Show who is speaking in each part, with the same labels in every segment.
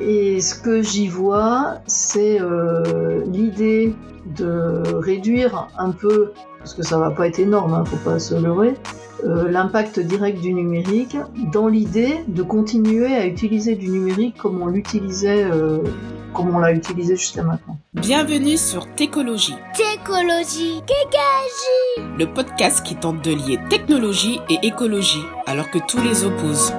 Speaker 1: Et ce que j'y vois, c'est euh, l'idée de réduire un peu, parce que ça va pas être énorme, hein, faut pas se leurrer, euh, l'impact direct du numérique, dans l'idée de continuer à utiliser du numérique comme on l'utilisait, euh, comme on l'a utilisé jusqu'à maintenant.
Speaker 2: Bienvenue sur Técologie.
Speaker 3: Técologie, Kékagie
Speaker 2: Le podcast qui tente de lier technologie et écologie, alors que tous les opposent.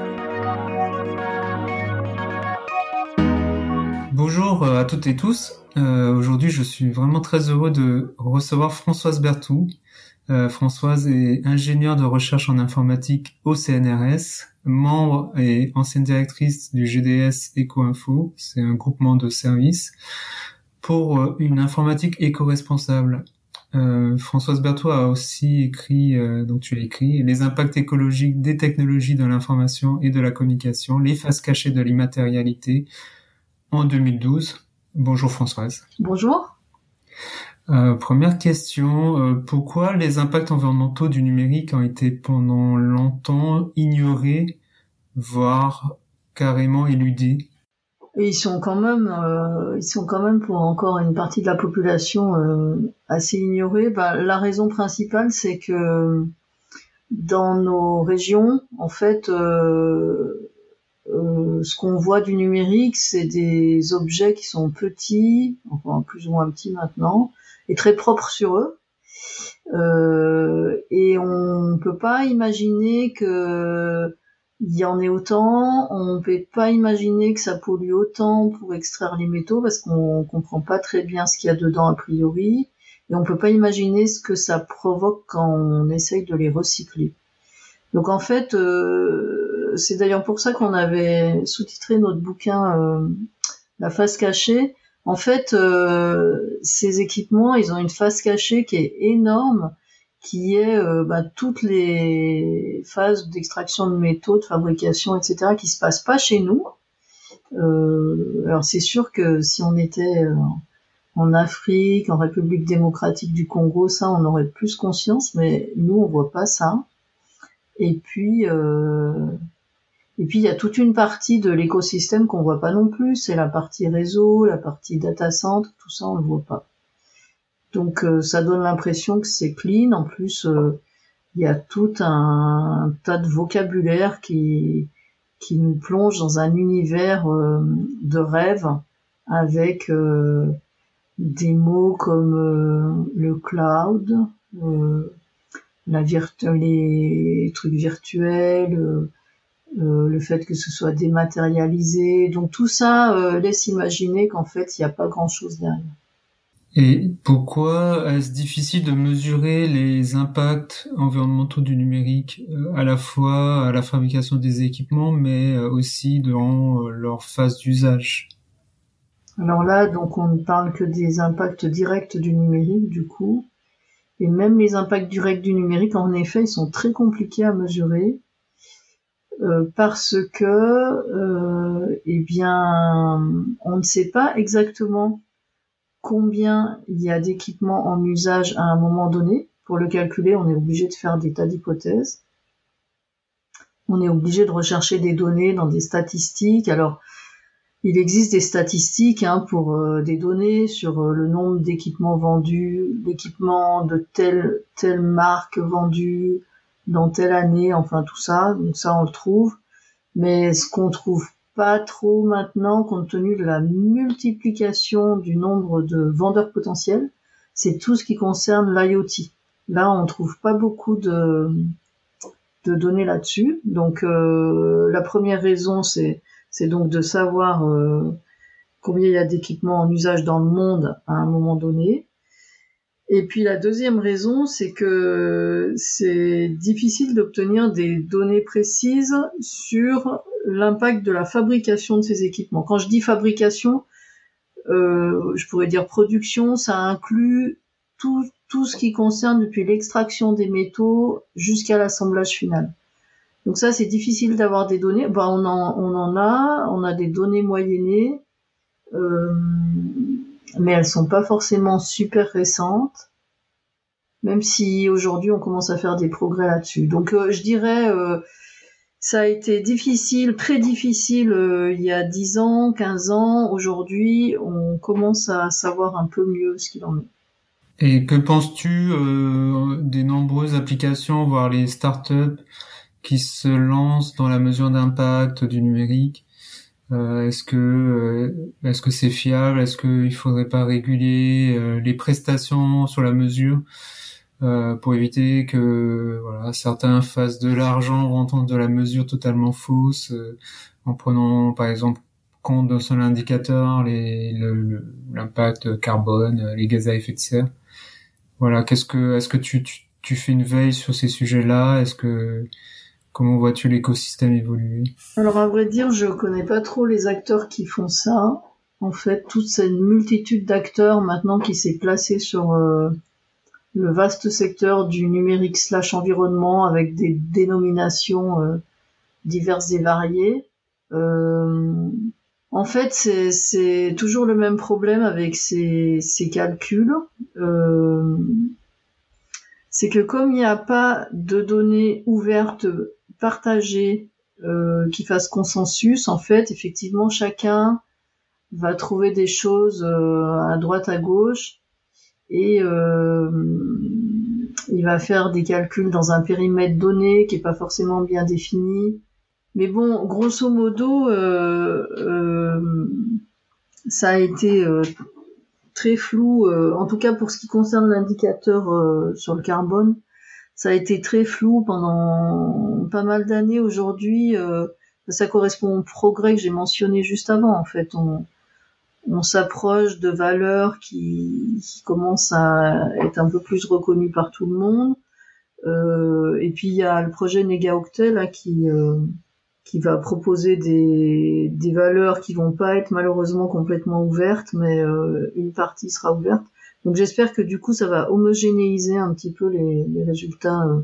Speaker 4: Bonjour à toutes et tous. Euh, Aujourd'hui, je suis vraiment très heureux de recevoir Françoise Bertou. Euh, Françoise est ingénieure de recherche en informatique au CNRS, membre et ancienne directrice du GDS EcoInfo, c'est un groupement de services, pour euh, une informatique éco-responsable. Euh, Françoise Bertou a aussi écrit, euh, donc tu as écrit, les impacts écologiques des technologies de l'information et de la communication, les faces cachées de l'immatérialité, en 2012. Bonjour Françoise.
Speaker 1: Bonjour.
Speaker 4: Euh, première question, euh, pourquoi les impacts environnementaux du numérique ont été pendant longtemps ignorés, voire carrément éludés?
Speaker 1: Et ils sont quand même, euh, ils sont quand même pour encore une partie de la population euh, assez ignorés. Bah, la raison principale, c'est que dans nos régions, en fait, euh, euh, ce qu'on voit du numérique, c'est des objets qui sont petits, enfin plus ou moins petits maintenant, et très propres sur eux. Euh, et on ne peut pas imaginer que il y en ait autant, on ne peut pas imaginer que ça pollue autant pour extraire les métaux parce qu'on comprend pas très bien ce qu'il y a dedans a priori, et on peut pas imaginer ce que ça provoque quand on essaye de les recycler. Donc en fait, euh, c'est d'ailleurs pour ça qu'on avait sous-titré notre bouquin euh, La face cachée. En fait, euh, ces équipements, ils ont une face cachée qui est énorme, qui est euh, bah, toutes les phases d'extraction de métaux, de fabrication, etc., qui se passent pas chez nous. Alors c'est sûr que si on était en Afrique, en République démocratique du Congo, ça, on aurait plus conscience, mais nous, on voit pas ça. Et puis, et puis il y a toute une partie de l'écosystème qu'on voit pas non plus. C'est la partie réseau, la partie data center, tout ça on le voit pas. Donc euh, ça donne l'impression que c'est clean. En plus, euh, il y a tout un, tas de vocabulaire qui qui nous plonge dans un univers euh, de rêve avec euh, des mots comme euh, le cloud, euh, la les trucs virtuels, euh, le fait que ce soit dématérialisé. Donc tout ça euh, laisse imaginer qu'en fait, il n'y a pas grand-chose derrière.
Speaker 4: Et pourquoi est-ce difficile de mesurer les impacts environnementaux du numérique euh, à la fois à la fabrication des équipements, mais aussi dans leur phase d'usage?
Speaker 1: Alors là, donc on ne parle que des impacts directs du numérique, du coup. Et même les impacts directs du numérique, en effet, ils sont très compliqués à mesurer. Euh, parce que, euh, eh bien, on ne sait pas exactement combien il y a d'équipements en usage à un moment donné. Pour le calculer, on est obligé de faire des tas d'hypothèses. On est obligé de rechercher des données dans des statistiques. Alors, il existe des statistiques hein, pour euh, des données sur euh, le nombre d'équipements vendus, d'équipements de telle telle marque vendus dans telle année, enfin tout ça. Donc ça, on le trouve. Mais ce qu'on trouve pas trop maintenant, compte tenu de la multiplication du nombre de vendeurs potentiels, c'est tout ce qui concerne l'IoT. Là, on trouve pas beaucoup de, données là-dessus. Donc, euh, la première raison, c'est c'est donc de savoir euh, combien il y a d'équipements en usage dans le monde à un moment donné. Et puis la deuxième raison, c'est que c'est difficile d'obtenir des données précises sur l'impact de la fabrication de ces équipements. Quand je dis fabrication, euh, je pourrais dire production, ça inclut tout, tout ce qui concerne depuis l'extraction des métaux jusqu'à l'assemblage final. Donc ça, c'est difficile d'avoir des données. Ben, on, en, on en a, on a des données moyennées, euh, mais elles sont pas forcément super récentes, même si aujourd'hui on commence à faire des progrès là-dessus. Donc euh, je dirais, euh, ça a été difficile, très difficile euh, il y a 10 ans, 15 ans. Aujourd'hui, on commence à savoir un peu mieux ce qu'il en est.
Speaker 4: Et que penses-tu des nombreuses applications, voire les startups qui se lancent dans la mesure d'impact du numérique? Est-ce que euh, est-ce que c'est fiable? Est-ce qu'il faudrait pas réguler euh, les prestations sur la mesure pour éviter que voilà certains fassent de l'argent en rentrant de la mesure totalement fausse en prenant par exemple compte d'un seul indicateur l'impact carbone, les gaz à effet de serre. Voilà, qu'est-ce que, est-ce que tu, tu, tu, fais une veille sur ces sujets-là? Est-ce que, comment vois-tu l'écosystème évoluer?
Speaker 1: Alors à vrai dire, je connais pas trop les acteurs qui font ça. En fait, toute cette multitude d'acteurs maintenant qui s'est placée sur euh, le vaste secteur du numérique slash environnement avec des dénominations euh, diverses et variées. Euh, en fait, c'est toujours le même problème avec ces, calculs. C'est que comme il n'y a pas de données ouvertes, partagées, euh, qui fassent consensus, en fait, effectivement, chacun va trouver des choses euh, à droite, à gauche, et il va faire des calculs dans un périmètre donné qui n'est pas forcément bien défini. Mais bon, grosso modo, euh, euh, ça a été euh, très flou, en tout cas pour ce qui concerne l'indicateur sur le carbone, ça a été très flou pendant pas mal d'années. Aujourd'hui, ça correspond au progrès que j'ai mentionné juste avant. En fait, on, on s'approche de valeurs qui, qui, commencent à être un peu plus reconnues par tout le monde. Euh, et puis il y a le projet Negaoctet là qui euh, qui va proposer des, des valeurs qui vont pas être malheureusement complètement ouvertes, mais euh, une partie sera ouverte. Donc j'espère que du coup ça va homogénéiser un petit peu les, les résultats euh,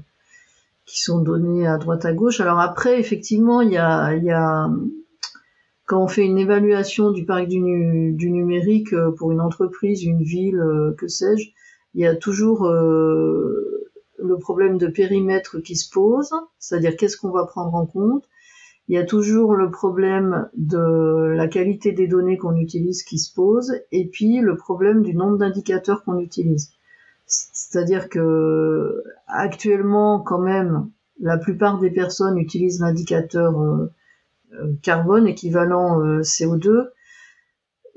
Speaker 1: qui sont donnés à droite à gauche. Alors après, effectivement, il y a, y a quand on fait une évaluation du parc du, du numérique euh, pour une entreprise, une ville, que sais-je, il y a toujours le problème de périmètre qui se pose, c'est-à-dire qu'est-ce qu'on va prendre en compte il y a toujours le problème de la qualité des données qu'on utilise qui se pose, et puis le problème du nombre d'indicateurs qu'on utilise. C'est-à-dire que actuellement, quand même, la plupart des personnes utilisent l'indicateur euh, euh, carbone équivalent euh, CO2.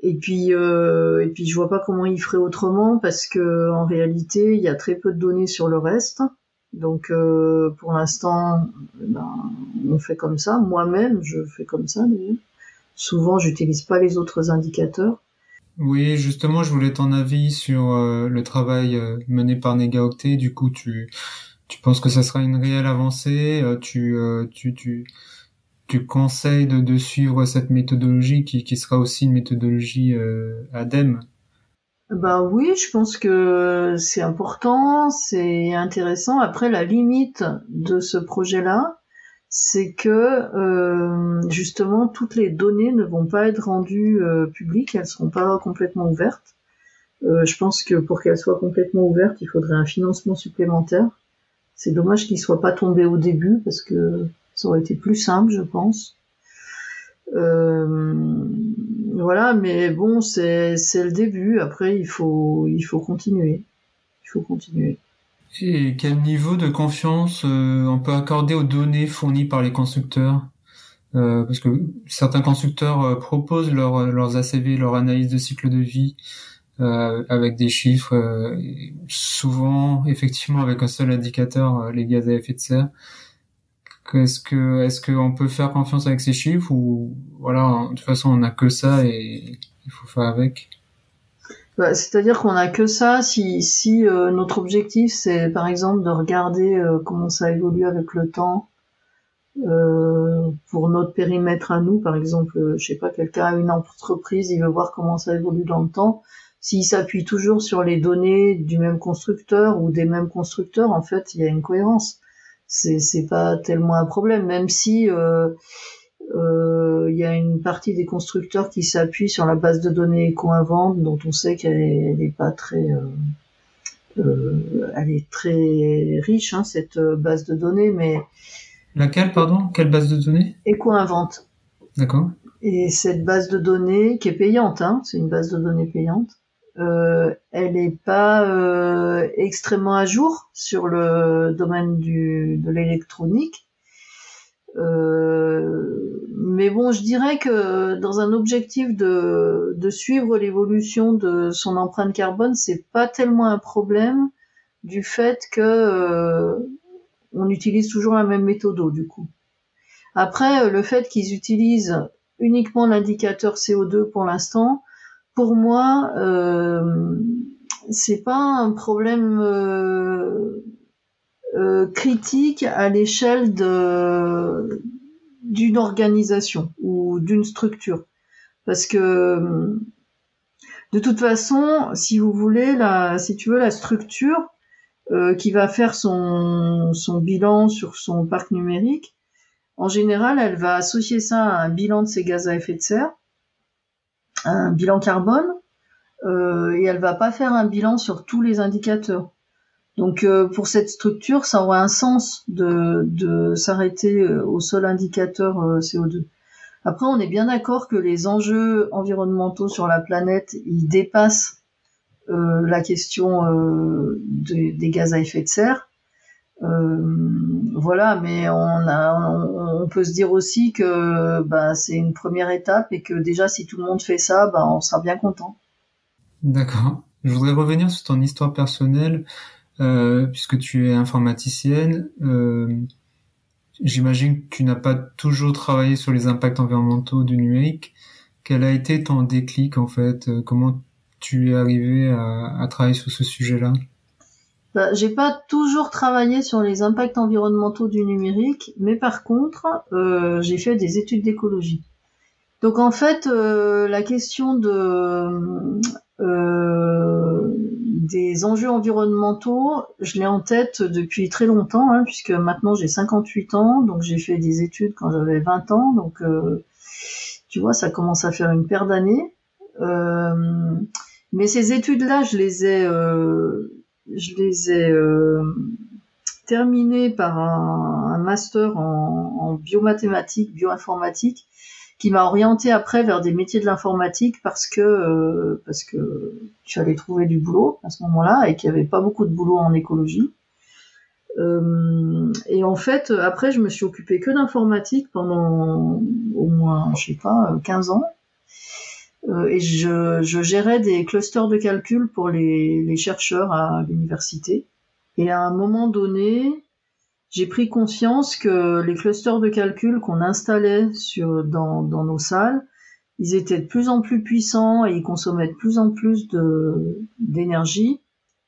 Speaker 1: Et puis, et puis, je vois pas comment ils feraient autrement parce que en réalité, il y a très peu de données sur le reste. Donc euh, pour l'instant, ben, on fait comme ça. Moi-même, je fais comme ça. Souvent, j'utilise pas les autres indicateurs.
Speaker 4: Oui, justement, je voulais ton avis sur euh, le travail euh, mené par NegaOctet. Du coup, tu tu penses que ça sera une réelle avancée Tu tu tu tu conseilles de, de suivre cette méthodologie qui, qui sera aussi une méthodologie ADEME?
Speaker 1: Bah oui, je pense que c'est important, c'est intéressant. Après, la limite de ce projet-là, c'est que euh, justement toutes les données ne vont pas être rendues euh, publiques, elles seront pas complètement ouvertes. Euh, je pense que pour qu'elles soient complètement ouvertes, il faudrait un financement supplémentaire. C'est dommage qu'il soit pas tombé au début parce que ça aurait été plus simple, je pense. Euh, voilà, mais bon, c'est le début. Après, il faut il faut continuer. Il faut continuer.
Speaker 4: Et quel niveau de confiance euh, on peut accorder aux données fournies par les constructeurs? Euh, Parce que certains constructeurs euh, proposent leur, leurs ACV, leur analyse de cycle de vie, avec des chiffres, souvent effectivement avec un seul indicateur, les gaz à effet de serre. Est-ce que est-ce qu'on peut faire confiance avec ces chiffres ou voilà de toute façon on n'a que ça et il faut faire avec.
Speaker 1: Bah, C'est-à-dire qu'on n'a que ça si si euh, notre objectif c'est par exemple de regarder euh, comment ça évolue avec le temps euh, pour notre périmètre à nous. Par exemple je sais pas quelqu'un a une entreprise il veut voir comment ça évolue dans le temps. S'il s'appuie toujours sur les données du même constructeur ou des mêmes constructeurs en fait il y a une cohérence c'est c'est pas tellement un problème, même si euh, euh, il y a une partie des constructeurs qui s'appuient sur la base de données éco-invente, dont on sait qu'elle est, pas très euh, elle est très riche hein, cette base de données, mais
Speaker 4: Laquelle, pardon? Quelle base de données?
Speaker 1: EcoInvent.
Speaker 4: D'accord.
Speaker 1: Et cette base de données, qui est payante, hein, c'est une base de données payante, euh, elle n'est pas euh, extrêmement à jour sur le domaine du, de l'électronique. Euh, mais bon, je dirais que dans un objectif de, de suivre l'évolution de son empreinte carbone, c'est pas tellement un problème du fait que euh, on utilise toujours la même méthode du coup. Après, le fait qu'ils utilisent uniquement l'indicateur CO2 pour l'instant, pour moi, euh, c'est pas un problème euh, euh, critique à l'échelle d'une organisation ou d'une structure, parce que de toute façon, si vous voulez, si tu veux, la structure euh, qui va faire son, son bilan sur son parc numérique, en général, elle va associer ça à un bilan de ses gaz à effet de serre un bilan carbone euh, et elle va pas faire un bilan sur tous les indicateurs. Donc euh, pour cette structure, ça aurait un sens de, s'arrêter euh, au seul indicateur CO2. Après, on est bien d'accord que les enjeux environnementaux sur la planète, ils dépassent la question des gaz à effet de serre. Euh, voilà, mais on, a, on, peut se dire aussi que bah, c'est une première étape et que déjà si tout le monde fait ça, bah, on sera bien content.
Speaker 4: D'accord. Je voudrais revenir sur ton histoire personnelle, euh, puisque tu es informaticienne. Euh, J'imagine que tu n'as pas toujours travaillé sur les impacts environnementaux du numérique. Quel a été ton déclic en fait? Comment tu es arrivé à, à travailler sur ce sujet-là?
Speaker 1: Bah, j'ai pas toujours travaillé sur les impacts environnementaux du numérique, mais par contre, euh, j'ai fait des études d'écologie. Donc en fait, euh, la question de euh, des enjeux environnementaux, je l'ai en tête depuis très longtemps, hein, puisque maintenant j'ai 58 ans, donc j'ai fait des études quand j'avais 20 ans, donc tu vois, ça commence à faire une paire d'années. mais ces études-là, je les ai je les ai euh, terminés par un, master en, en, biomathématiques, bioinformatique, qui m'a orienté après vers des métiers de l'informatique parce que euh, parce que tu trouver du boulot à ce moment-là et qu'il n'y avait pas beaucoup de boulot en écologie. Euh, et en fait, après, je me suis occupée que d'informatique pendant au moins, je sais pas, 15 ans. Euh, et je, je, gérais des clusters de calcul pour les, les chercheurs à l'université. Et à un moment donné, j'ai pris conscience que les clusters de calcul qu'on installait sur, dans, dans, nos salles, ils étaient de plus en plus puissants et ils consommaient de plus en plus d'énergie.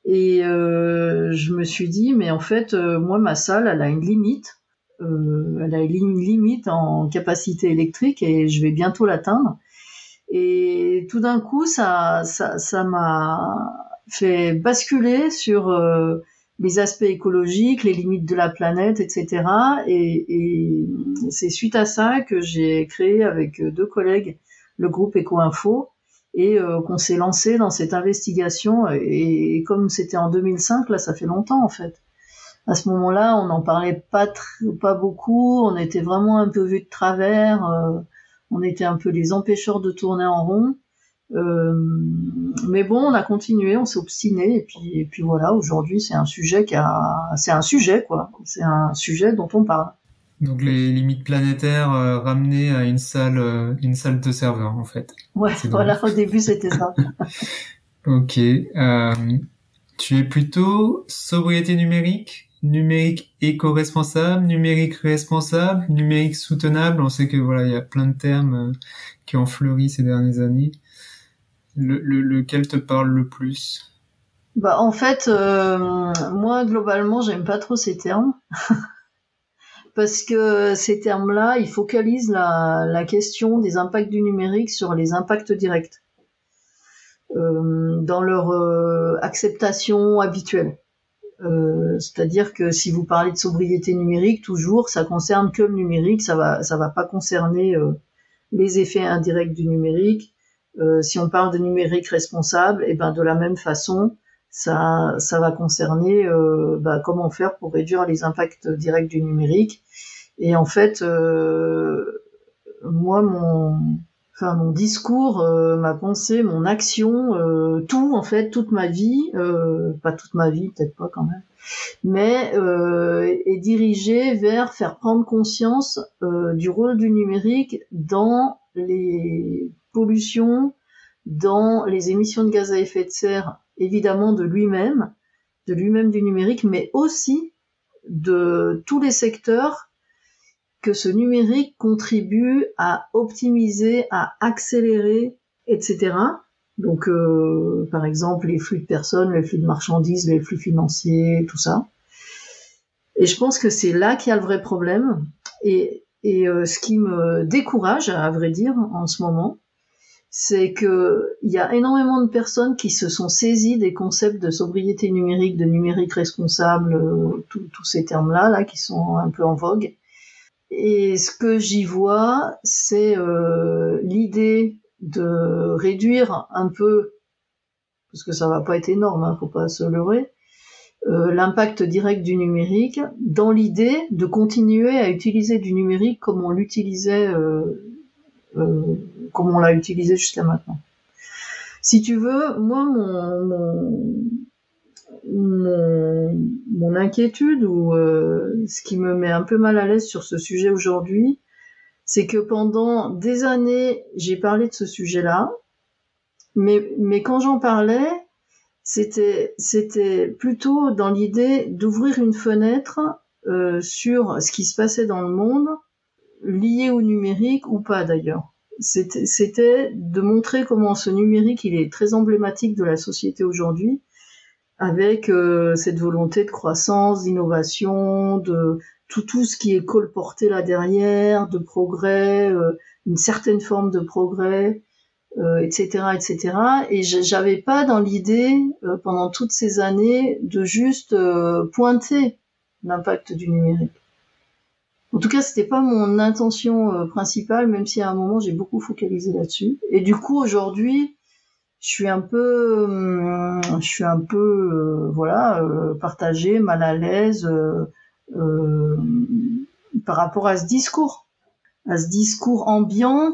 Speaker 1: Et euh, je me suis dit, mais en fait, euh, moi, ma salle, elle a une limite. Euh, elle a une limite en capacité électrique et je vais bientôt l'atteindre. Et tout d'un coup, ça, ça, ça m'a fait basculer sur euh, les aspects écologiques, les limites de la planète, etc. Et, c'est suite à ça que j'ai créé avec deux collègues le groupe EcoInfo et euh, qu'on s'est lancé dans cette investigation. Et, comme c'était en 2005, là, ça fait longtemps en fait. À ce moment-là, on n'en parlait pas pas beaucoup. On était vraiment un peu vu de travers. Euh, on était un peu les empêcheurs de tourner en rond. Euh, mais bon, on a continué, on s'est obstiné, et puis, et puis voilà, aujourd'hui, c'est un sujet qui a, c'est un sujet, quoi. C'est un sujet dont on parle.
Speaker 4: Donc les limites planétaires euh, ramenées à une salle, euh, une salle de serveur, en fait.
Speaker 1: Ouais, voilà, au début, c'était ça.
Speaker 4: ok. Euh, tu es plutôt sobriété numérique numérique éco-responsable, numérique responsable, numérique soutenable. On sait que voilà, il y a plein de termes euh, qui ont fleuri ces dernières années. Le, lequel te parle le plus?
Speaker 1: Bah en fait, euh, moi globalement, j'aime pas trop ces termes. Parce que ces termes-là, ils focalisent la, la, question des impacts du numérique sur les impacts directs, euh, dans leur acceptation habituelle. Euh, c'est-à-dire que si vous parlez de sobriété numérique, toujours, ça concerne que le numérique, ça va, ça va pas concerner euh, les effets indirects du numérique. Euh, si on parle de numérique responsable, et eh ben de la même façon, ça, ça va concerner bah, comment faire pour réduire les impacts directs du numérique. Et en fait, moi, mon, enfin mon discours, ma pensée, mon action, tout en fait, toute ma vie, pas toute ma vie, peut-être pas quand même, mais est dirigé vers faire prendre conscience du rôle du numérique dans les pollutions, dans les émissions de gaz à effet de serre, évidemment de lui-même, de lui-même du numérique, mais aussi de tous les secteurs que ce numérique contribue à optimiser, à accélérer, etc. Donc, euh, par exemple, les flux de personnes, les flux de marchandises, les flux financiers, tout ça. Et je pense que c'est là qu'il y a le vrai problème. Et, et euh, ce qui me décourage, à vrai dire, en ce moment, c'est que il y a énormément de personnes qui se sont saisies des concepts de sobriété numérique, de numérique responsable, euh, tous ces termes-là, là, qui sont un peu en vogue. Et ce que j'y vois, c'est euh, l'idée de réduire un peu, parce que ça va pas être énorme, hein, faut pas se leurrer, euh, l'impact direct du numérique, dans l'idée de continuer à utiliser du numérique comme on l'utilisait euh, comme on l'a utilisé jusqu'à maintenant. Si tu veux, moi, mon, mon, inquiétude ou euh, ce qui me met un peu mal à l'aise sur ce sujet aujourd'hui, c'est que pendant des années, j'ai parlé de ce sujet-là, mais, mais quand j'en parlais, c'était, c'était plutôt dans l'idée d'ouvrir une fenêtre euh, sur ce qui se passait dans le monde lié au numérique ou pas d'ailleurs. C'était de montrer comment ce numérique, il est très emblématique de la société aujourd'hui, avec euh, cette volonté de croissance, d'innovation, de tout, tout ce qui est colporté là derrière, de progrès, euh, une certaine forme de progrès, etc., euh, etc. Et j'avais pas dans l'idée, pendant toutes ces années, de juste pointer l'impact du numérique. En tout cas, c'était pas mon intention euh, principale, même si à un moment j'ai beaucoup focalisé là-dessus. Et du coup, aujourd'hui, je suis un peu, hum, je suis un peu, euh, voilà, euh, partagée, mal à l'aise par rapport à ce discours, à ce discours ambiant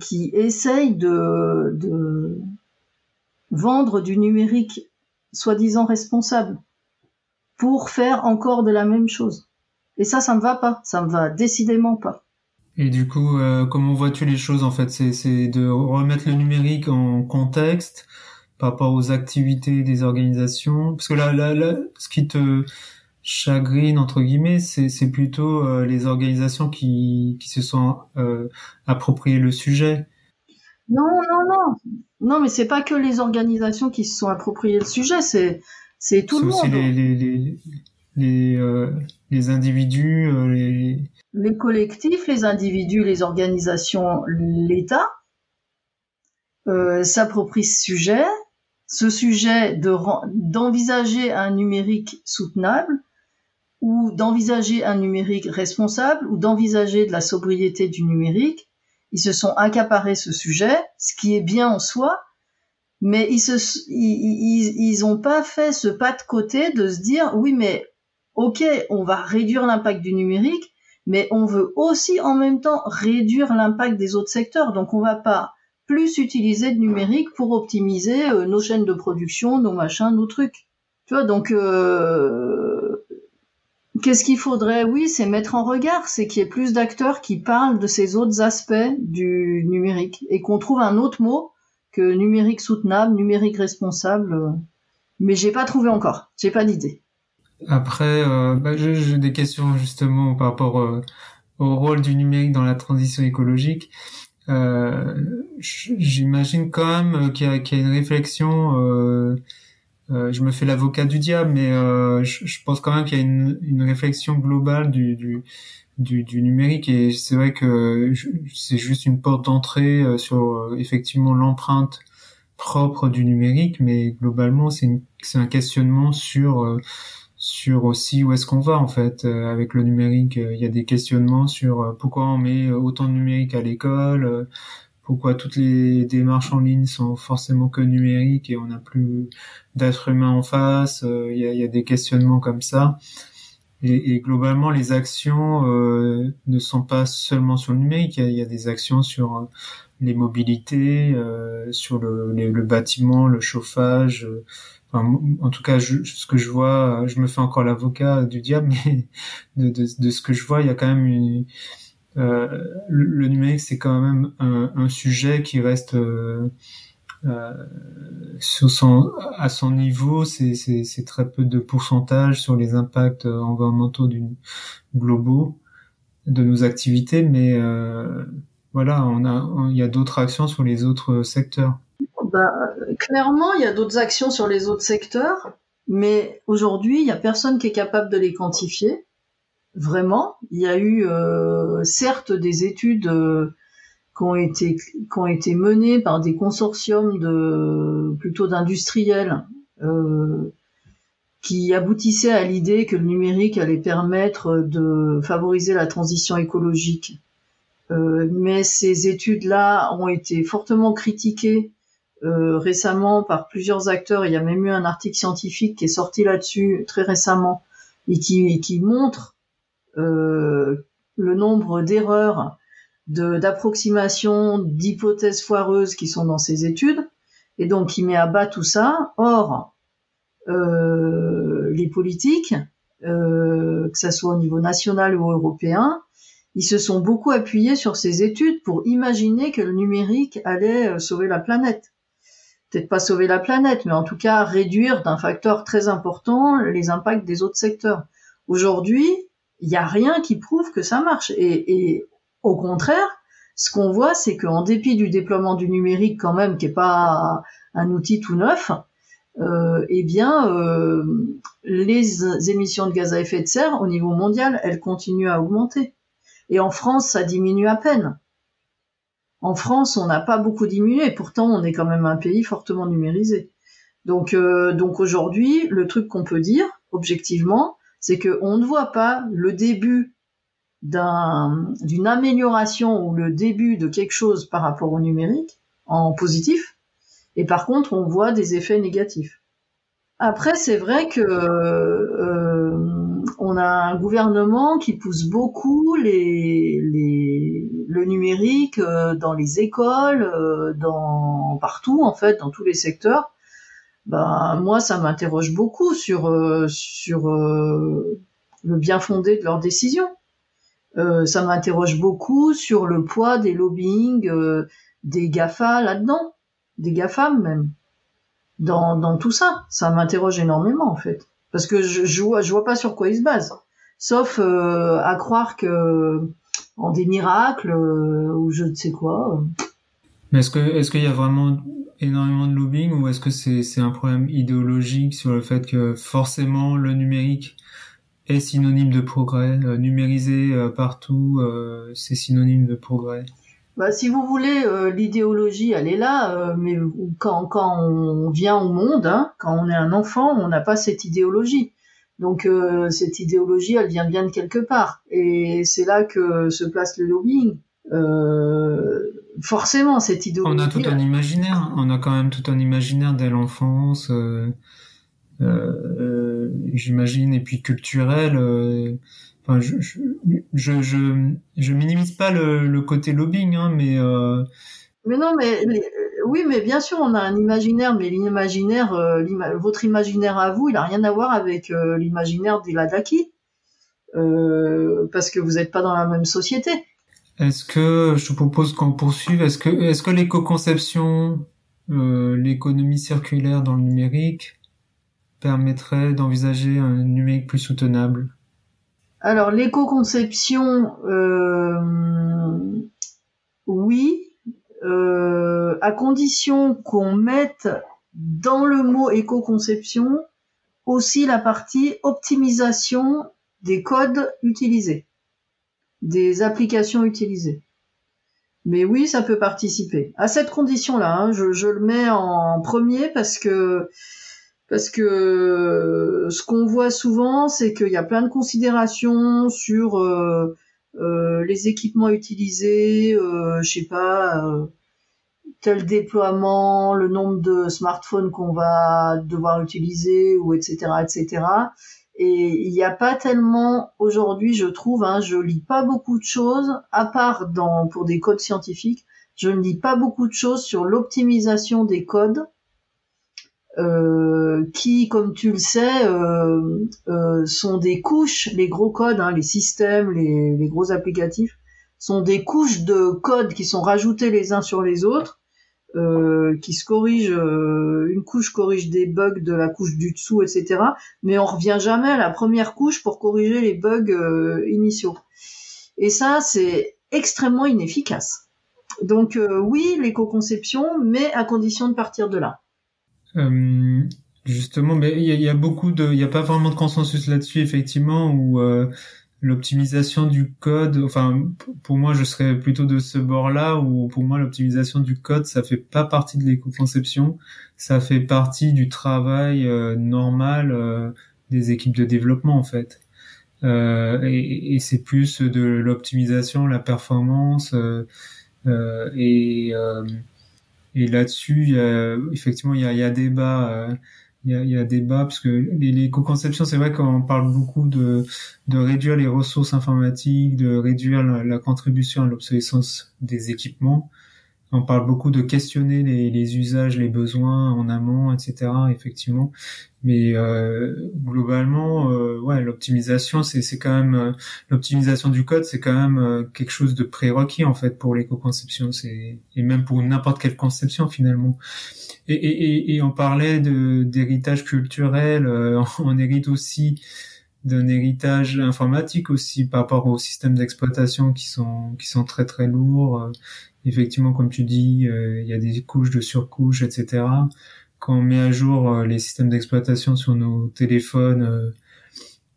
Speaker 1: qui essaye de, de vendre du numérique soi-disant responsable pour faire encore de la même chose. Et ça, ça me va pas. Ça me va décidément pas.
Speaker 4: Et du coup, euh, comment vois-tu les choses en fait? C'est de remettre le numérique en contexte par rapport aux activités des organisations? Parce que là, là, là ce qui te chagrine entre guillemets, c'est plutôt euh, les organisations qui, qui se sont euh, appropriées le sujet.
Speaker 1: Non, non, non, non, mais c'est pas que les organisations qui se sont appropriées le sujet, c'est c'est tout le monde.
Speaker 4: Aussi les, les, les, les, euh, les individus, euh, les...
Speaker 1: les collectifs, les individus, les organisations, l'État euh, s'approprient ce sujet, ce sujet de d'envisager un numérique soutenable ou d'envisager un numérique responsable ou d'envisager de la sobriété du numérique. Ils se sont accaparés ce sujet, ce qui est bien en soi, mais ils se ils, ils pas fait ce pas de côté de se dire oui mais ok, on va réduire l'impact du numérique, mais on veut aussi en même temps réduire l'impact des autres secteurs. Donc on va pas plus utiliser de numérique pour optimiser euh, nos chaînes de production, nos machins, nos trucs. Tu vois, donc euh, qu'est-ce qu'il faudrait? Oui, c'est mettre en regard, c'est qu'il y ait plus d'acteurs qui parlent de ces autres aspects du numérique et qu'on trouve un autre mot que numérique soutenable, numérique responsable. Mais j'ai pas trouvé encore, j'ai pas d'idée.
Speaker 4: Après, euh, bah, j'ai des questions justement par rapport euh, au rôle du numérique dans la transition écologique. Euh, J'imagine quand même euh, qu'il y, y, a une réflexion. Euh, je me fais l'avocat du diable, mais je, je, pense quand même qu'il y a une, une, réflexion globale du, du, du, du numérique et c'est vrai que c'est juste une porte d'entrée sur effectivement l'empreinte propre du numérique, mais globalement c'est un questionnement sur sur aussi où est-ce qu'on va en fait euh, avec le numérique. Euh, il y a des questionnements sur euh, pourquoi on met autant de numérique à l'école, pourquoi toutes les démarches en ligne sont forcément que numériques et on n'a plus d'être humain en face. Il y, a, y, a, des questionnements comme ça. et, et, globalement, les actions euh, ne sont pas seulement sur le numérique. Il y a, des actions sur euh, les mobilités, euh, sur le, le, bâtiment, le chauffage. En tout cas, je, ce que je vois, je me fais encore l'avocat du diable, mais de, de, de, ce que je vois, il y a quand même une, euh, le, numérique, c'est quand même un, un, sujet qui reste euh, euh, sur son, à son niveau, c'est très peu de pourcentage sur les impacts environnementaux du, globaux de nos activités, mais euh, voilà, on a, il y a d'autres actions sur les autres secteurs.
Speaker 1: Bah, clairement, il y a d'autres actions sur les autres secteurs, mais aujourd'hui, il n'y a personne qui est capable de les quantifier. Vraiment, il y a eu euh, certes des études euh, qui ont été menées par des consortiums de plutôt d'industriels euh, qui aboutissaient à l'idée que le numérique allait permettre de favoriser la transition écologique. Mais ces études-là ont été fortement critiquées euh, récemment par plusieurs acteurs. Il y a même eu un article scientifique qui est sorti là-dessus très récemment et qui, montre euh, le nombre d'erreurs, d'approximations, d'hypothèses foireuses qui sont dans ces études, et donc qui met à bas tout ça. Or, euh, les politiques, euh, que ce soit au niveau national ou européen, ils se sont beaucoup appuyés sur ces études pour imaginer que le numérique allait sauver la planète. Peut-être pas sauver la planète, mais en tout cas réduire d'un facteur très important les impacts des autres secteurs. Aujourd'hui, il n'y a rien qui prouve que ça marche. Et, et au contraire, ce qu'on voit, c'est qu'en dépit du déploiement du numérique, quand même, qui est pas un outil tout neuf, euh, eh bien, euh, les émissions de gaz à effet de serre au niveau mondial, elles continuent à augmenter. Et en France, ça diminue à peine. En France, on n'a pas beaucoup diminué, pourtant on est quand même un pays fortement numérisé. Donc, euh, donc aujourd'hui, le truc qu'on peut dire, objectivement, c'est qu'on ne voit pas le début d'une amélioration ou le début de quelque chose par rapport au numérique en positif, et par contre on voit des effets négatifs. Après, c'est vrai que euh, on a un gouvernement qui pousse beaucoup les, les le numérique euh, dans les écoles, euh, dans partout en fait, dans tous les secteurs ben moi ça m'interroge beaucoup sur euh, sur euh, le bien fondé de leurs décisions. Euh, ça m'interroge beaucoup sur le poids des lobbying des Gafa là-dedans, des GAFAM même. Dans, dans tout ça, ça m'interroge énormément en fait, parce que je, je vois pas sur quoi ils se basent, sauf à croire que en des miracles ou je ne sais quoi.
Speaker 4: Mais est-ce que qu'il y a vraiment énormément de lobbying ou est-ce que c'est c'est un problème idéologique sur le fait que forcément le numérique est synonyme de progrès, euh, numérisé euh, partout, euh, c'est synonyme de progrès?
Speaker 1: Bah, si vous voulez, l'idéologie, elle est là, mais quand, quand on vient au monde, hein, quand on est un enfant, on n'a pas cette idéologie. Donc cette idéologie, elle vient bien de quelque part. Et c'est là que se place le lobbying. Euh, forcément cette idéologie.
Speaker 4: On a tout un imaginaire. On a quand même tout un imaginaire dès l'enfance. Euh, euh, j'imagine et puis culturel. Euh, enfin, je, je, je, je, minimise pas le, le côté lobbying, hein, mais. Euh,
Speaker 1: mais non, mais oui, mais bien sûr, on a un imaginaire, mais l'imaginaire, votre imaginaire à vous, il a rien à voir avec l'imaginaire des Ladaki, parce que vous n'êtes pas dans la même société.
Speaker 4: Est-ce que je te propose qu'on poursuive Est-ce que est-ce que l'éco-conception, euh, l'économie circulaire dans le numérique permettrait d'envisager un numérique plus soutenable?
Speaker 1: Alors l'éco-conception, euh, oui, euh, à condition qu'on mette dans le mot éco-conception aussi la partie optimisation des codes utilisés des applications utilisées. Mais oui, ça peut participer. À cette condition-là, hein, je, je, le mets en premier parce que parce que ce qu'on voit souvent, c'est qu'il y a plein de considérations sur euh, euh, les équipements utilisés, euh, je sais pas, euh, tel déploiement, le nombre de smartphones qu'on va devoir utiliser, ou etc., etc. Et il n'y a pas tellement aujourd'hui, je trouve, hein, je lis pas beaucoup de choses, à part dans pour des codes scientifiques, je ne lis pas beaucoup de choses sur l'optimisation des codes, euh, qui, comme tu le sais, euh, euh, sont des couches, les gros codes, hein, les systèmes, les, gros applicatifs, sont des couches de codes qui sont rajoutés les uns sur les autres euh, qui se corrige, euh, une couche corrige des bugs de la couche du dessous, etc. Mais on revient jamais à la première couche pour corriger les bugs euh, initiaux. Et ça, c'est extrêmement inefficace. Donc oui, l'éco-conception, mais à condition de partir de là.
Speaker 4: Justement, mais il y, y, a beaucoup de, il n'y a pas vraiment de consensus là-dessus, effectivement, où l'optimisation du code, enfin pour moi je serais plutôt de ce bord-là où pour moi l'optimisation du code ça fait pas partie de l'éco-conception, ça fait partie du travail euh, normal euh, des équipes de développement en fait. Euh, et, et c'est plus de l'optimisation, la performance et et là-dessus effectivement il y a, il y débat il y a, il y a parce que les, conceptions c'est vrai qu'on parle beaucoup de réduire les ressources informatiques, de réduire la, contribution à l'obsolescence des équipements. On parle beaucoup de questionner les, usages, les besoins en amont, etc. Effectivement, mais euh, globalement, euh, l'optimisation, c'est c'est euh, l'optimisation du code, c'est quand même quelque chose de prérequis en fait pour l'éco-conception, c'est et même pour n'importe quelle conception finalement. Et, on parlait d'héritage culturel, on hérite aussi d'un héritage informatique aussi par rapport aux systèmes d'exploitation qui sont qui sont très très lourds. Euh, effectivement, comme tu dis, euh, il y a des couches de surcouches, etc. Quand on met à jour les systèmes d'exploitation sur nos téléphones,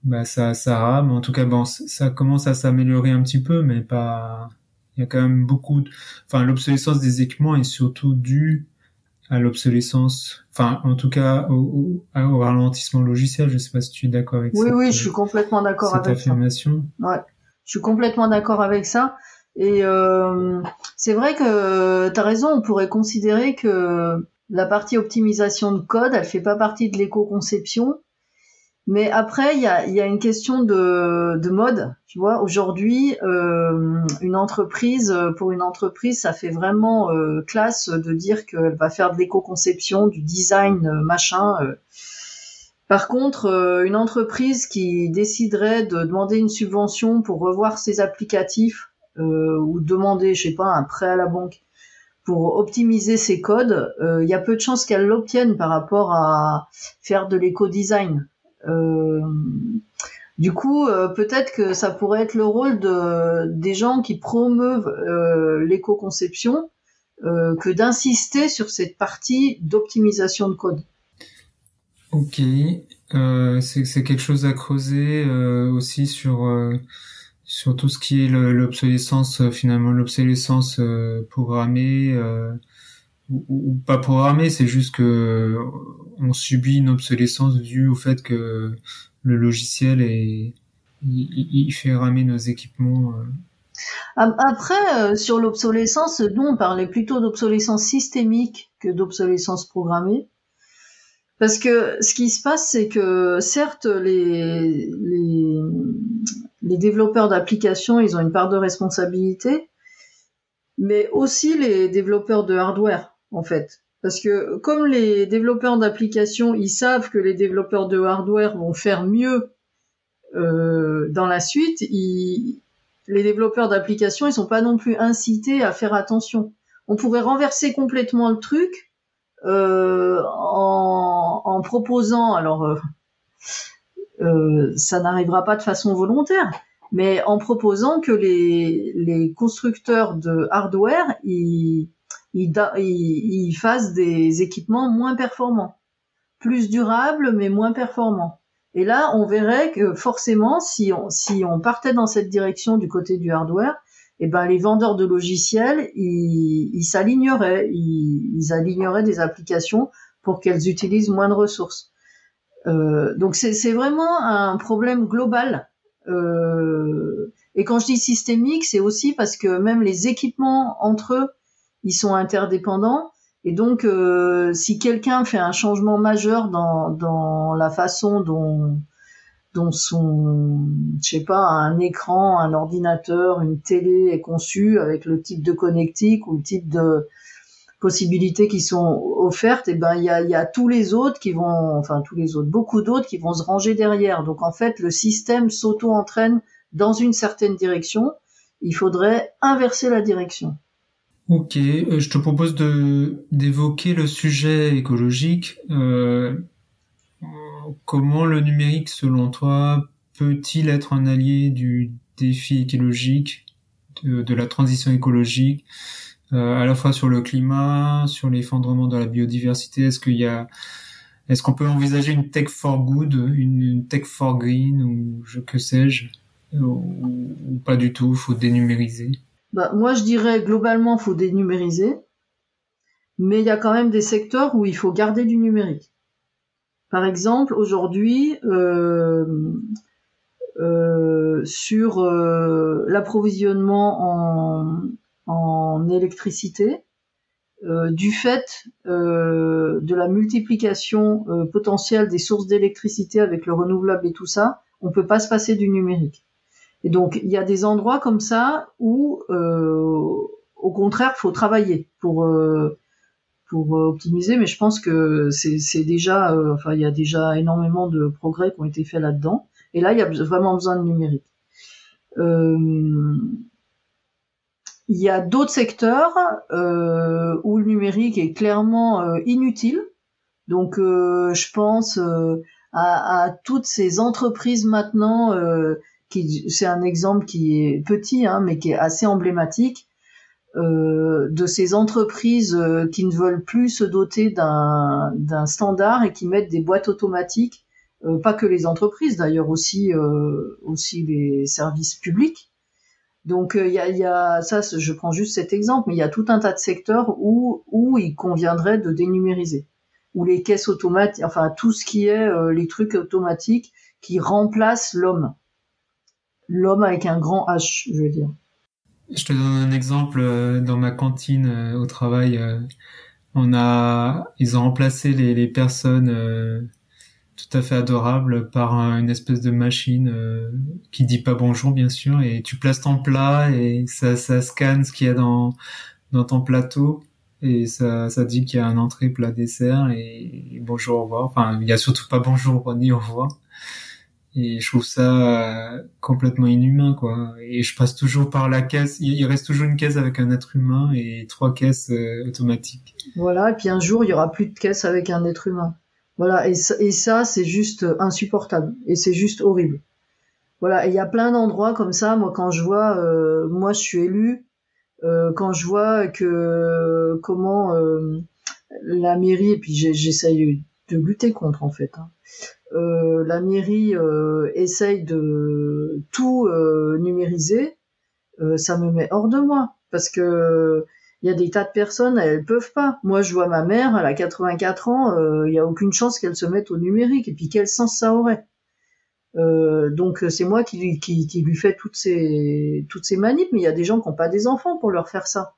Speaker 4: bah ça ça rame. En tout cas, bon, ça commence à s'améliorer un petit peu, mais pas. Il y a quand même beaucoup. De... Enfin, l'obsolescence des équipements est surtout due à l'obsolescence, enfin en tout cas au, au, ralentissement logiciel. Je sais pas si tu es d'accord avec
Speaker 1: oui, Oui, oui, je suis complètement d'accord avec
Speaker 4: affirmation.
Speaker 1: ça. Ouais, je suis complètement d'accord avec ça. Et euh, c'est vrai que tu as raison, on pourrait considérer que la partie optimisation de code, elle fait pas partie de l'éco-conception, mais après, il y a, y a, une question de, de mode. Tu vois, aujourd'hui, euh, une entreprise, pour une entreprise, ça fait vraiment euh, classe de dire qu'elle va faire de l'éco-conception, du design, euh, machin. Par contre, une entreprise qui déciderait de demander une subvention pour revoir ses applicatifs ou demander, je sais pas, un prêt à la banque pour optimiser ses codes, il y a peu de chances qu'elle l'obtienne par rapport à faire de l'éco-design. Euh, du coup, euh, peut-être que ça pourrait être le rôle de, des gens qui promeuvent euh, l'éco-conception que d'insister sur cette partie d'optimisation de code.
Speaker 4: Ok, euh, c'est quelque chose à creuser euh, aussi sur sur tout ce qui est l'obsolescence finalement l'obsolescence programmée ou, ou, pas programmée, c'est juste que on subit une obsolescence due au fait que le logiciel est, il, fait ramer nos équipements. Euh.
Speaker 1: Après, euh, sur l'obsolescence, nous on parlait plutôt d'obsolescence systémique que d'obsolescence programmée. Parce que ce qui se passe, c'est que certes, les, les développeurs d'applications, ils ont une part de responsabilité, mais aussi les développeurs de hardware, en fait. Parce que comme les développeurs d'applications, ils savent que les développeurs de hardware vont faire mieux euh, dans la suite, ils, les développeurs d'applications, ils sont pas non plus incités à faire attention. On pourrait renverser complètement le truc euh, en, proposant, alors euh, euh ça n'arrivera pas de façon volontaire, mais en proposant que les, les constructeurs de hardware, ils ils, ils, fassent des équipements moins performants, plus durables mais moins performants. Et là, on verrait que forcément, si on, si on partait dans cette direction du côté du hardware, eh ben les vendeurs de logiciels, ils, ils s'aligneraient, ils, ils, aligneraient des applications pour qu'elles utilisent moins de ressources. Euh, donc c'est vraiment un problème global. Euh, et quand je dis systémique, c'est aussi parce que même les équipements entre eux ils sont interdépendants. Et donc, euh, si quelqu'un fait un changement majeur dans, dans la façon dont, dont son, je sais pas, un écran, un ordinateur, une télé est conçu avec le type de connectique ou le type de possibilités qui sont offertes, et eh ben il y a, y a tous les autres qui vont, enfin tous les autres, beaucoup d'autres qui vont se ranger derrière. Donc en fait, le système s'auto-entraîne dans une certaine direction. Il faudrait inverser la direction.
Speaker 4: Ok, euh, je te propose de d'évoquer le sujet écologique. Euh, comment le numérique, selon toi, peut-il être un allié du défi écologique, de, la transition écologique, à la fois sur le climat, sur l'effondrement de la biodiversité Est-ce qu'il y a, est-ce qu'on peut envisager une tech for good, une, tech for green ou je que sais-je, ou, pas du tout Faut dénumériser?
Speaker 1: Bah, moi, je dirais globalement, faut dénumériser, mais il y a quand même des secteurs où il faut garder du numérique. Par exemple, aujourd'hui, euh, euh, sur euh, l'approvisionnement en, en, électricité, euh, du fait euh, de la multiplication potentielle des sources d'électricité avec le renouvelable et tout ça, on peut pas se passer du numérique. Et donc il y a des endroits comme ça où, au contraire, faut travailler pour pour euh, optimiser, mais je pense que c'est déjà, euh, enfin, il y a déjà énormément de progrès qui ont été faits là-dedans. Et là, il y a vraiment besoin de numérique. Euh, il y a d'autres secteurs euh, où le numérique est clairement euh, inutile. Donc, je pense à, à, toutes ces entreprises maintenant. qui c'est un exemple qui est petit, hein, mais qui est assez emblématique euh, de ces entreprises euh, qui ne veulent plus se doter d'un standard et qui mettent des boîtes automatiques, euh, pas que les entreprises d'ailleurs aussi aussi les services publics. Donc il y a, ça, je prends juste cet exemple, mais il y a tout un tas de secteurs où où il conviendrait de dénumériser, où les caisses automatiques, enfin tout ce qui est les trucs automatiques qui remplacent l'homme, l'homme avec un grand H, je veux dire.
Speaker 4: Je te donne un exemple euh, dans ma cantine euh, au travail. Euh, on a, ils ont remplacé les personnes tout à fait adorables par une espèce de machine qui dit pas bonjour bien sûr et tu places ton plat et ça, ça scanne ce qu'il y a dans dans ton plateau et ça, ça dit qu'il y a un entrée plat dessert et, et bonjour au revoir. Enfin, il y a surtout pas bonjour ni au revoir. Et je trouve ça euh, complètement inhumain quoi. Et je passe toujours par la caisse. Il reste toujours une caisse avec un être humain et trois caisses euh, automatiques.
Speaker 1: Voilà et puis un jour il y aura plus de caisse avec un être humain voilà et ça, c'est juste insupportable et c'est juste horrible. Voilà il y a plein d'endroits comme ça moi quand je vois euh, moi je suis élu euh, quand je vois que comment la mairie et puis j'essaye de lutter contre en fait hein. Euh, la mairie euh, essaye de tout euh, numériser, ça me met hors de moi parce que il y a des tas de personnes, elles peuvent pas. Moi, je vois ma mère, elle a 84 ans, il y a aucune chance qu'elle se mette au numérique. Et puis, quel sens ça aurait? Donc, c'est moi qui lui, fais toutes ces toutes ces manips. Mais il y a des gens qui n'ont pas des enfants pour leur faire ça.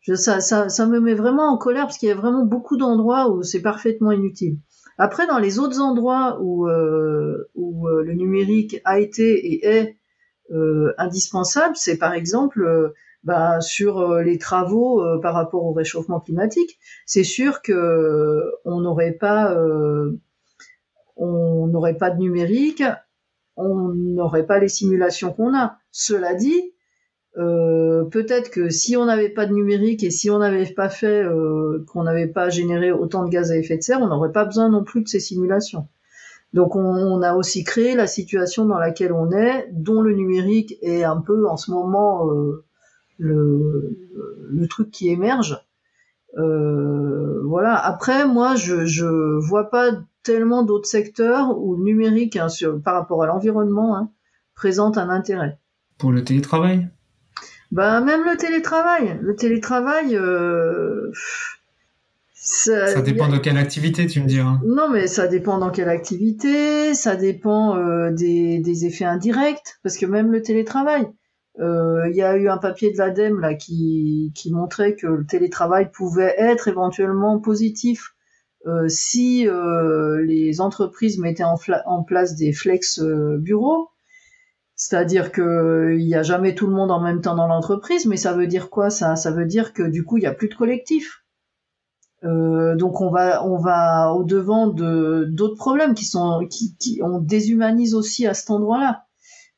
Speaker 1: Je, ça, ça. Ça me met vraiment en colère parce qu'il y a vraiment beaucoup d'endroits où c'est parfaitement inutile. Après, dans les autres endroits où, euh, où euh, le numérique a été et est euh, indispensable, c'est par exemple bah, sur les travaux par rapport au réchauffement climatique. C'est sûr que on n'aurait pas on n'aurait pas de numérique, on n'aurait pas les simulations qu'on a. Cela dit, euh, peut-être que si on n'avait pas de numérique et si on n'avait pas fait, euh, qu'on n'avait pas généré autant de gaz à effet de serre, on n'aurait pas besoin non plus de ces simulations. Donc on, a aussi créé la situation dans laquelle on est, dont le numérique est un peu en ce moment euh, le, le, truc qui émerge. voilà. Après, moi, je je vois pas tellement d'autres secteurs où le numérique, hein, par rapport à l'environnement, hein, présente un intérêt.
Speaker 4: Pour le télétravail?
Speaker 1: Bah même le télétravail, le télétravail. Euh,
Speaker 4: ça, dépend de quelle activité, tu me diras.
Speaker 1: Non, mais ça dépend dans quelle activité, ça dépend euh, des, des, effets indirects, parce que même le télétravail, euh, il y a eu un papier de l'ADEME là qui, qui montrait que le télétravail pouvait être éventuellement positif euh, si euh, les entreprises mettaient en, en place des flex euh, bureaux, c'est-à-dire que il y a jamais tout le monde en même temps dans l'entreprise, mais ça veut dire quoi ça? Ça veut dire que du coup il y a plus de collectif. Euh, donc on va on va au devant de d'autres problèmes qui sont qui, qui on déshumanise aussi à cet endroit-là.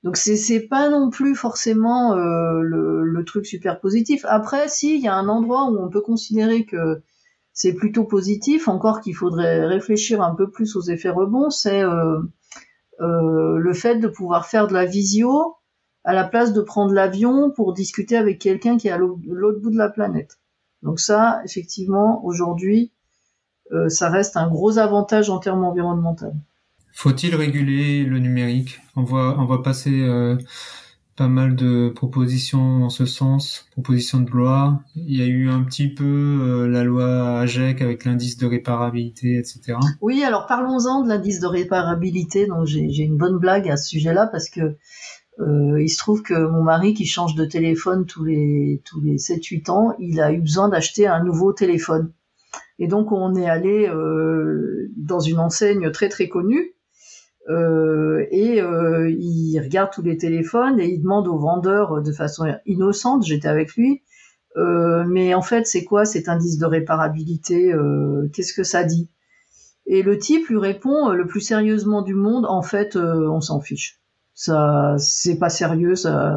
Speaker 1: Donc c'est pas non plus forcément euh, le, truc super positif. Après si il y a un endroit où on peut considérer que c'est plutôt positif, encore qu'il faudrait réfléchir un peu plus aux effets rebonds, c'est euh, euh, le fait de pouvoir faire de la visio à la place de prendre l'avion pour discuter avec quelqu'un qui est à l'autre bout de la planète. Donc ça, effectivement, aujourd'hui, ça reste un gros avantage en termes environnementaux.
Speaker 4: Faut-il réguler le numérique? On voit, on va passer euh, pas mal de propositions en ce sens, propositions de loi. Il y a eu un petit peu euh, la loi AGEC avec l'indice de réparabilité, etc.
Speaker 1: Oui, alors parlons-en de l'indice de réparabilité. Donc j'ai une bonne blague à ce sujet-là parce que euh, il se trouve que mon mari qui change de téléphone tous les tous les 7-8 ans, il a eu besoin d'acheter un nouveau téléphone. Et donc on est allé dans une enseigne très très connue euh, et euh, il regarde tous les téléphones et il demande au vendeur de façon innocente, j'étais avec lui, euh, mais en fait c'est quoi cet indice de réparabilité euh, Qu'est-ce que ça dit? Et le type lui répond le plus sérieusement du monde, en fait on s'en fiche. Ça c'est pas sérieux, ça,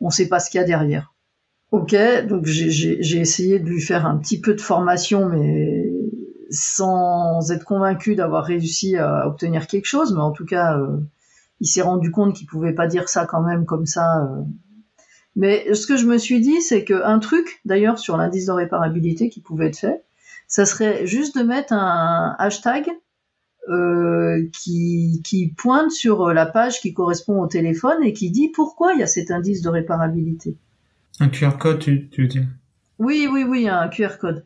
Speaker 1: on sait pas ce qu'il y a derrière. Ok, donc j'ai essayé de lui faire un petit peu de formation, mais sans être convaincu d'avoir réussi à obtenir quelque chose, mais en tout cas, euh, il s'est rendu compte qu'il pouvait pas dire ça quand même comme ça. Euh. Mais ce que je me suis dit, c'est qu'un truc, d'ailleurs, sur l'indice de réparabilité qui pouvait être fait, ça serait juste de mettre un hashtag euh, qui, qui pointe sur la page qui correspond au téléphone et qui dit pourquoi il y a cet indice de réparabilité.
Speaker 4: Un QR code, tu, tu veux dire?
Speaker 1: Oui, oui, oui, un QR code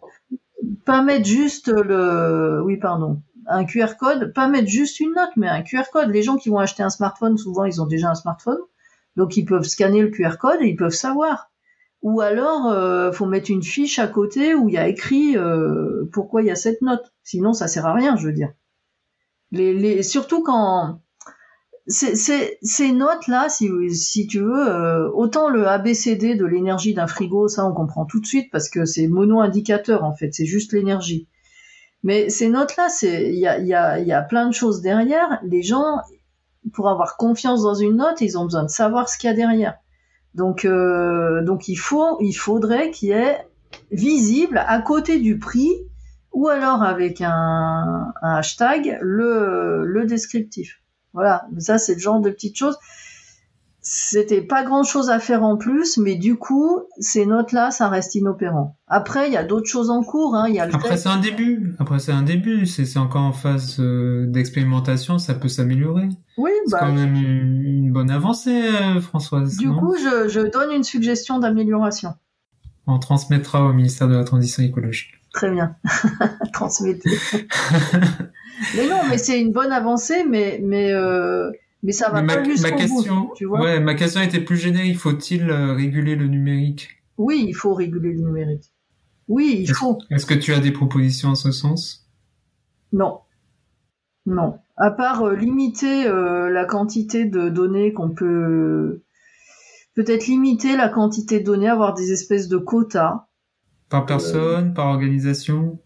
Speaker 1: pas mettre juste le, oui, pardon, un QR code, pas mettre juste une note, mais un QR code. Les gens qui vont acheter un smartphone, souvent, ils ont déjà un smartphone. Donc, ils peuvent scanner le QR code et ils peuvent savoir. Ou alors, euh, faut mettre une fiche à côté où il y a écrit euh, pourquoi il y a cette note. Sinon, ça sert à rien, je veux dire. Les, les, surtout quand ces notes-là, si, si tu veux, euh, autant le ABCD de l'énergie d'un frigo, ça on comprend tout de suite parce que c'est mono-indicateur en fait, c'est juste l'énergie. Mais ces notes-là, il y a, y, a, y a plein de choses derrière. Les gens, pour avoir confiance dans une note, ils ont besoin de savoir ce qu'il y a derrière. Donc, euh, donc il faut, il faudrait qu'il y ait visible à côté du prix ou alors avec un, un hashtag le, le descriptif. Voilà, ça c'est le genre de petites choses. C'était pas grand chose à faire en plus, mais du coup, ces notes-là, ça reste inopérant. Après, il y a d'autres choses en cours. Hein. Il y a
Speaker 4: Après, c'est un début. Après, c'est un début. C'est encore en phase euh, d'expérimentation. Ça peut s'améliorer.
Speaker 1: Oui,
Speaker 4: c'est
Speaker 1: bah,
Speaker 4: quand même une bonne avancée, euh, Françoise.
Speaker 1: Du coup, je, je donne une suggestion d'amélioration.
Speaker 4: On transmettra au ministère de la Transition écologique.
Speaker 1: Très bien. Transmettez. mais non, mais c'est une bonne avancée, mais mais euh, mais ça va
Speaker 4: Mais
Speaker 1: pas jusqu'au
Speaker 4: ma question,
Speaker 1: bout, tu vois.
Speaker 4: ouais, ma question était plus générique. Faut-il euh, réguler le numérique?
Speaker 1: Oui, il faut réguler le numérique. Oui, il
Speaker 4: Est-ce-
Speaker 1: faut.
Speaker 4: Est-ce que tu as des propositions en ce sens?
Speaker 1: Non. Non. À part euh, limiter euh, la quantité de données qu'on peut... Peut-être limiter la quantité de données, avoir des espèces de quotas.
Speaker 4: Par personne, par organisation?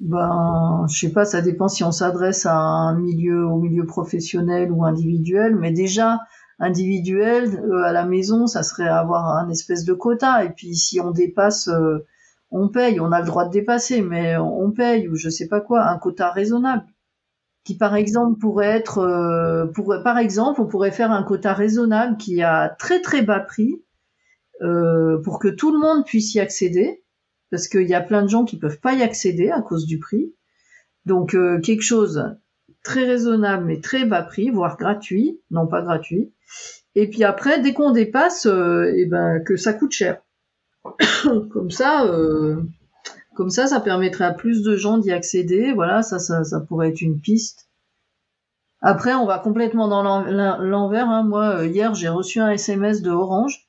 Speaker 1: Ben, je sais pas, ça dépend si on s'adresse à un milieu, au milieu professionnel ou individuel, mais déjà, individuel, euh, à la maison, ça serait avoir un espèce de quota, et puis si on dépasse, euh, on paye, on a le droit de dépasser, mais on paye, ou je sais pas quoi, un quota raisonnable. Qui par exemple pourrait être, euh, pourrait, par exemple, on pourrait faire un quota raisonnable qui a très très bas prix, euh, pour que tout le monde puisse y accéder, parce qu'il y a plein de gens qui peuvent pas y accéder à cause du prix. Donc euh, quelque chose très raisonnable mais très bas prix, voire gratuit, non pas gratuit. Et puis après, dès qu'on dépasse, euh, eh ben que ça coûte cher. comme ça, euh, comme ça, ça permettrait à plus de gens d'y accéder. Voilà, ça, ça, ça pourrait être une piste. Après, on va complètement dans l'en- l'en- l'envers. hein. Moi, euh, hier, j'ai reçu un SMS de Orange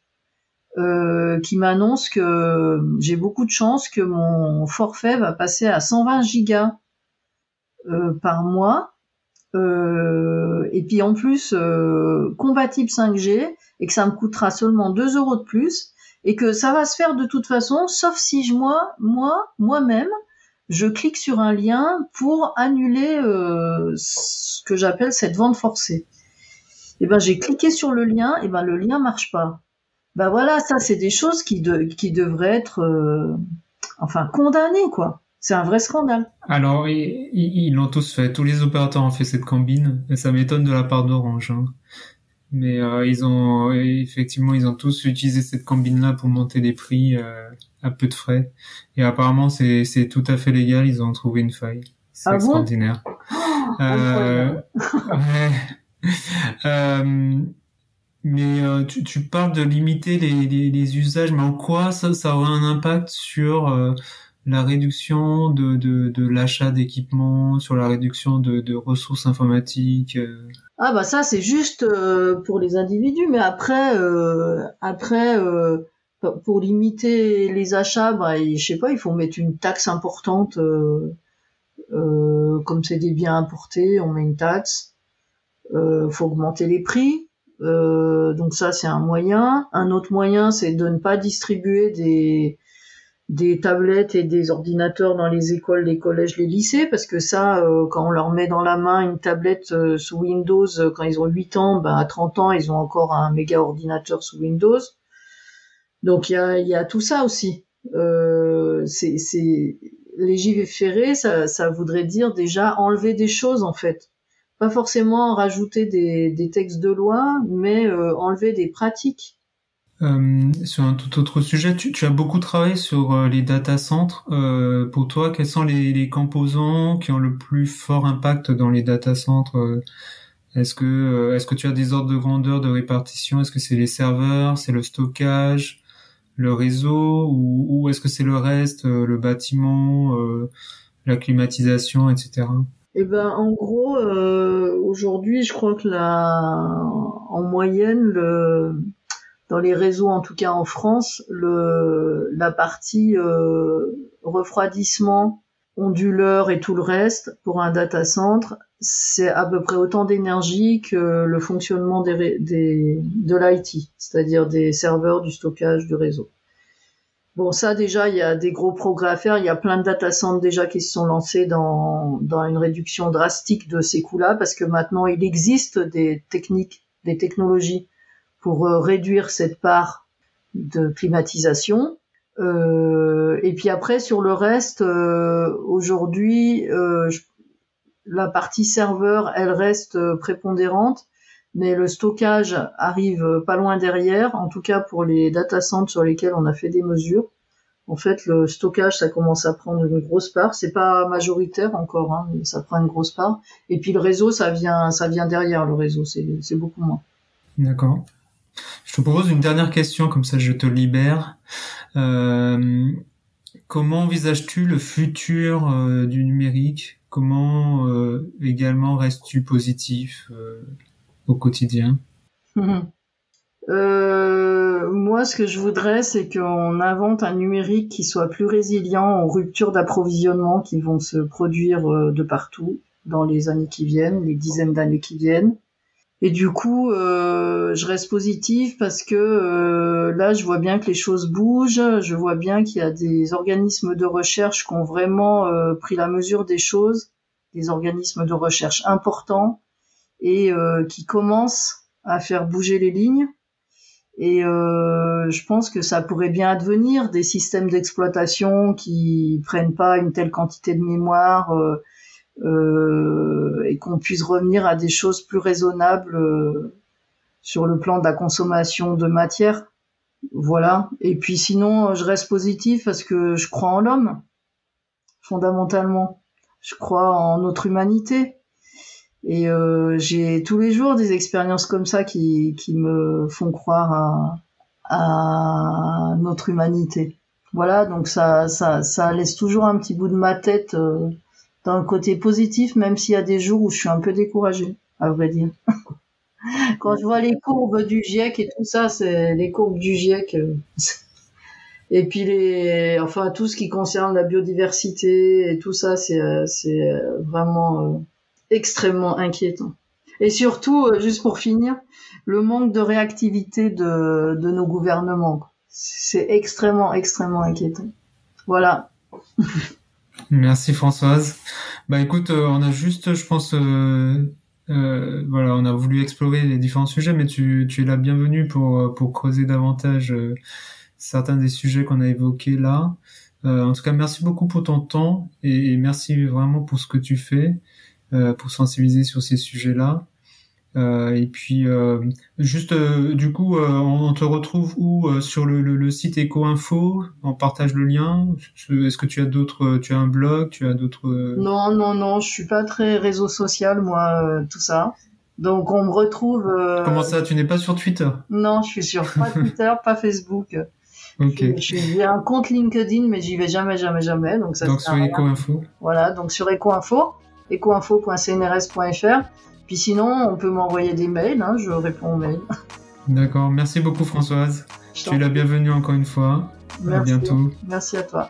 Speaker 1: euh, qui m'annonce que j'ai beaucoup de chance que mon forfait va passer à 120 gigas par mois. et puis en plus compatible 5G et que ça me coûtera seulement 2 euros de plus et que ça va se faire de toute façon, sauf si je, moi, moi, moi-même, je clique sur un lien pour annuler euh, ce que j'appelle cette vente forcée. Et eh ben j'ai cliqué sur le lien, et ben le lien marche pas. Ben voilà, ça c'est des choses qui, qui devraient être, euh, enfin condamnées quoi. C'est un vrai scandale.
Speaker 4: Alors ils l'ont tous fait, tous les opérateurs ont fait cette combine, et ça m'étonne de la part d'Orange. Hein mais euh, ils ont effectivement ils ont tous utilisé cette combine là pour monter les prix euh, à peu de frais et apparemment c'est c'est tout à fait légal ils ont trouvé une faille c'est ah extraordinaire
Speaker 1: oh, euh,
Speaker 4: ouais. euh, mais euh, tu, tu parles de limiter les, les, les, usages mais en quoi ça, ça aurait un impact sur la réduction de, de, de l'achat d'équipements, sur la réduction de, de ressources informatiques
Speaker 1: ah bah ça c'est juste euh, pour les individus, mais après euh, après euh, pour limiter les achats, bah je sais pas, il faut mettre une taxe importante comme c'est des biens importés, on met une taxe. Euh, faut augmenter les prix. Donc ça c'est un moyen. Un autre moyen c'est de ne pas distribuer des des tablettes et des ordinateurs dans les écoles, les collèges, les lycées, parce que ça, euh, quand on leur met dans la main une tablette euh, sous Windows, euh, quand ils ont 8 ans, ben, à 30 ans, ils ont encore un méga ordinateur sous Windows. Donc il y a, y a, tout ça aussi. Euh, c'est, légiférer, ça, ça voudrait dire déjà enlever des choses en fait. Pas forcément rajouter des, des textes de loi, mais enlever des pratiques
Speaker 4: euh, sur un tout autre sujet, tu, tu as beaucoup travaillé sur euh, les data centers. Euh, pour toi, quels sont les, les, composants qui ont le plus fort impact dans les data centers euh, Est-ce que est-ce que tu as des ordres de grandeur de répartition? Est-ce que c'est les serveurs, c'est le stockage, le réseau, ou, ou est-ce que c'est le reste, le bâtiment, la climatisation, etc.
Speaker 1: Eh ben, en gros, aujourd'hui, je crois que la, en moyenne, le dans les réseaux, en tout cas en France, le, la partie euh, refroidissement, onduleur et tout le reste pour un data center, c'est à peu près autant d'énergie que le fonctionnement des, des de l'IT, c'est-à-dire des serveurs, du stockage, du réseau. Bon, ça déjà, il y a des gros progrès à faire. Il y a plein de data centers déjà qui se sont lancés dans, dans une réduction drastique de ces coûts-là, parce que maintenant, il existe des techniques, des technologies pour euh, réduire cette part de climatisation. Euh, et puis après sur le reste, euh, aujourd'hui, la partie serveur, elle reste prépondérante, mais le stockage arrive pas loin derrière. En tout cas pour les data centers sur lesquels on a fait des mesures. En fait, le stockage, ça commence à prendre une grosse part. C'est pas majoritaire encore, hein, mais ça prend une grosse part. Et puis le réseau, ça vient, ça vient derrière le réseau. C'est beaucoup moins.
Speaker 4: D'accord. Je te propose une dernière question, comme ça je te libère. Euh, comment envisages-tu le futur euh, du numérique? Comment euh, également restes-tu positif au quotidien
Speaker 1: Moi, ce que je voudrais, c'est qu'on invente un numérique qui soit plus résilient aux ruptures d'approvisionnement qui vont se produire de partout dans les années qui viennent, les dizaines d'années qui viennent et du coup, euh, je reste positive parce que euh, là, je vois bien que les choses bougent. Je vois bien qu'il y a des organismes de recherche qui ont vraiment euh, pris la mesure des choses, des organismes de recherche importants et qui commencent à faire bouger les lignes. Et je pense que ça pourrait bien advenir des systèmes d'exploitation qui prennent pas une telle quantité de mémoire euh, et qu'on puisse revenir à des choses plus raisonnables euh, sur le plan de la consommation de matière. Voilà. Et puis sinon, je reste positif parce que je crois en l'homme, fondamentalement. Je crois en notre humanité. Et euh, j'ai tous les jours des expériences comme ça qui, qui me font croire à, à notre humanité. Voilà, donc ça, ça, ça laisse toujours un petit bout de ma tête euh, dans le côté positif, même s'il y a des jours où je suis un peu découragée, à vrai dire. Quand je vois les courbes du GIEC et tout ça, c'est les courbes du GIEC. Euh, Et puis les, enfin tout ce qui concerne la biodiversité et tout ça, c'est c'est vraiment extrêmement inquiétant. Et surtout, juste pour finir, le manque de réactivité de, de nos gouvernements. C'est extrêmement, extrêmement inquiétant. Voilà.
Speaker 4: Merci Françoise. Bah écoute, euh, on a juste, je pense, euh, euh, voilà, on a voulu explorer les différents sujets, mais tu, es la bienvenue pour, pour creuser davantage certains des sujets qu'on a évoqués là. en tout cas, merci beaucoup pour ton temps et, merci vraiment pour ce que tu fais pour sensibiliser sur ces sujets-là. Euh, et puis euh, juste euh, du coup on, te retrouve où sur le, le, site Ecoinfo? On partage le lien? Est-ce que tu as d'autres Tu as un blog? Tu as d'autres
Speaker 1: Non non non, je suis pas très réseau social moi tout ça. Donc on me retrouve.
Speaker 4: Comment ça Tu n'es pas sur Twitter?
Speaker 1: Non, je suis sur pas Twitter, pas Facebook.
Speaker 4: Ok.
Speaker 1: J'ai un compte LinkedIn, mais j'y vais jamais, jamais, jamais. Donc ça.
Speaker 4: Donc sur Ecoinfo.
Speaker 1: Voilà, donc sur Ecoinfo, ecoinfo.cnrs.fr. Puis sinon, on peut m'envoyer des mails, hein, je réponds aux mails.
Speaker 4: D'accord, merci beaucoup Françoise. tu es la bienvenue encore une fois.
Speaker 1: Merci.
Speaker 4: À bientôt.
Speaker 1: Merci à toi.